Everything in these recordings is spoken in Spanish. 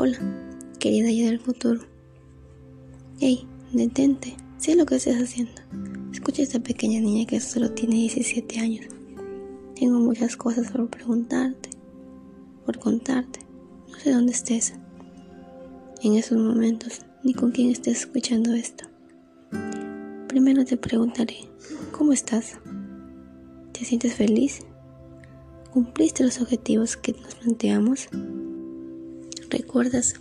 Hola, querida ella del futuro. Hey, detente, sé lo que estás haciendo. Escucha a esta pequeña niña que solo tiene 17 años. Tengo muchas cosas por preguntarte, por contarte. No sé dónde estés en esos momentos, ni con quién estés escuchando esto. Primero te preguntaré, ¿cómo estás? ¿Te sientes feliz? ¿Cumpliste los objetivos que nos planteamos? ¿Recuerdas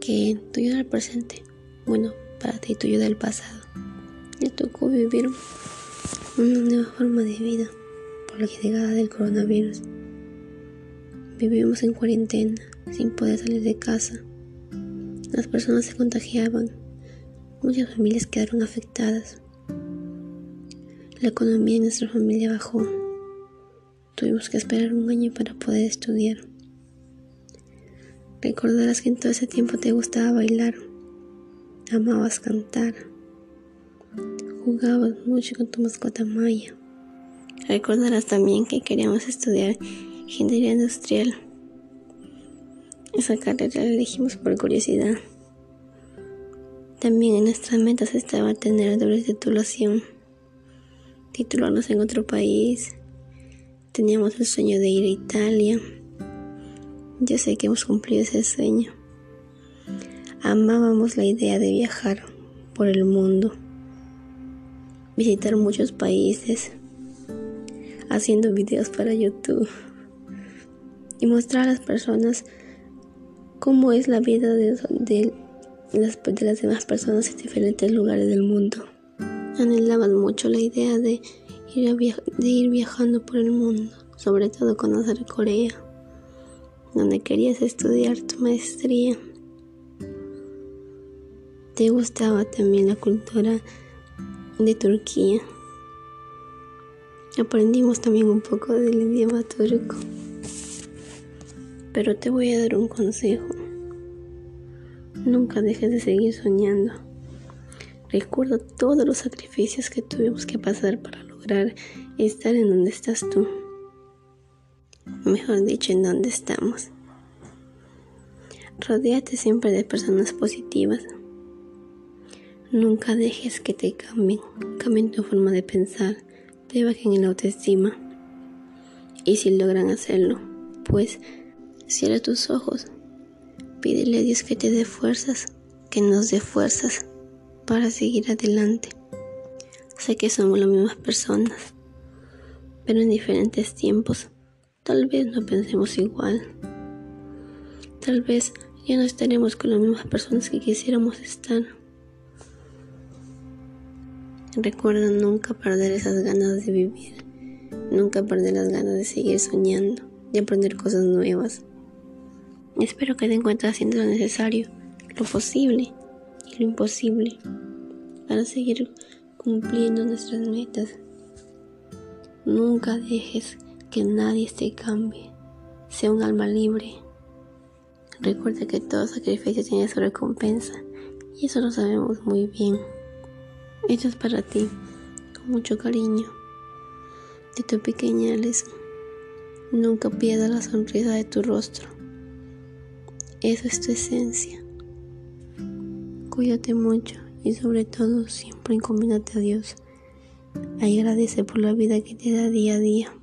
que tuyo del presente, bueno, para ti tuyo del pasado, le tocó vivir una nueva forma de vida por la llegada del coronavirus? Vivimos en cuarentena, sin poder salir de casa. Las personas se contagiaban, muchas familias quedaron afectadas. La economía en nuestra familia bajó. Tuvimos que esperar un año para poder estudiar. Recordarás que en todo ese tiempo te gustaba bailar, amabas cantar, jugabas mucho con tu mascota Maya. Recordarás también que queríamos estudiar ingeniería industrial. Esa carrera la elegimos por curiosidad. También en nuestras metas estaba tener doble titulación, titularnos en otro país. Teníamos el sueño de ir a Italia. Yo sé que hemos cumplido ese sueño. Amábamos la idea de viajar por el mundo, visitar muchos países, haciendo videos para YouTube y mostrar a las personas cómo es la vida de, las, de las demás personas en diferentes lugares del mundo. Anhelaban mucho la idea de ir viajando por el mundo, sobre todo conocer Corea, donde querías estudiar tu maestría. Te gustaba también la cultura de Turquía. Aprendimos también un poco del idioma turco. Pero te voy a dar un consejo. Nunca dejes de seguir soñando. Recuerda todos los sacrificios que tuvimos que pasar para lograr estar en donde estás tú. Mejor dicho, en donde estamos. Rodéate siempre de personas positivas. Nunca dejes que te cambien, cambien tu forma de pensar, te bajen en la autoestima. Y si logran hacerlo, pues Cierra tus ojos. Pídele a Dios que te dé fuerzas, que nos dé fuerzas para seguir adelante. Sé que somos las mismas personas, pero en diferentes tiempos. Tal vez no pensemos igual. Tal vez ya no estaremos con las mismas personas que quisiéramos estar. Recuerda nunca perder esas ganas de vivir, nunca perder las ganas de seguir soñando, de aprender cosas nuevas. Espero que te encuentres haciendo lo necesario, lo posible y lo imposible para seguir cumpliendo nuestras metas. Nunca dejes que nadie te cambie. Sea un alma libre. Recuerda que todo sacrificio tiene su recompensa y eso lo sabemos muy bien. Esto es para ti, con mucho cariño, de tu pequeña Alice. Nunca pierdas la sonrisa de tu rostro. Eso es tu esencia. Cuídate mucho y sobre todo siempre encomínate a Dios. Agradece por la vida que te da día a día.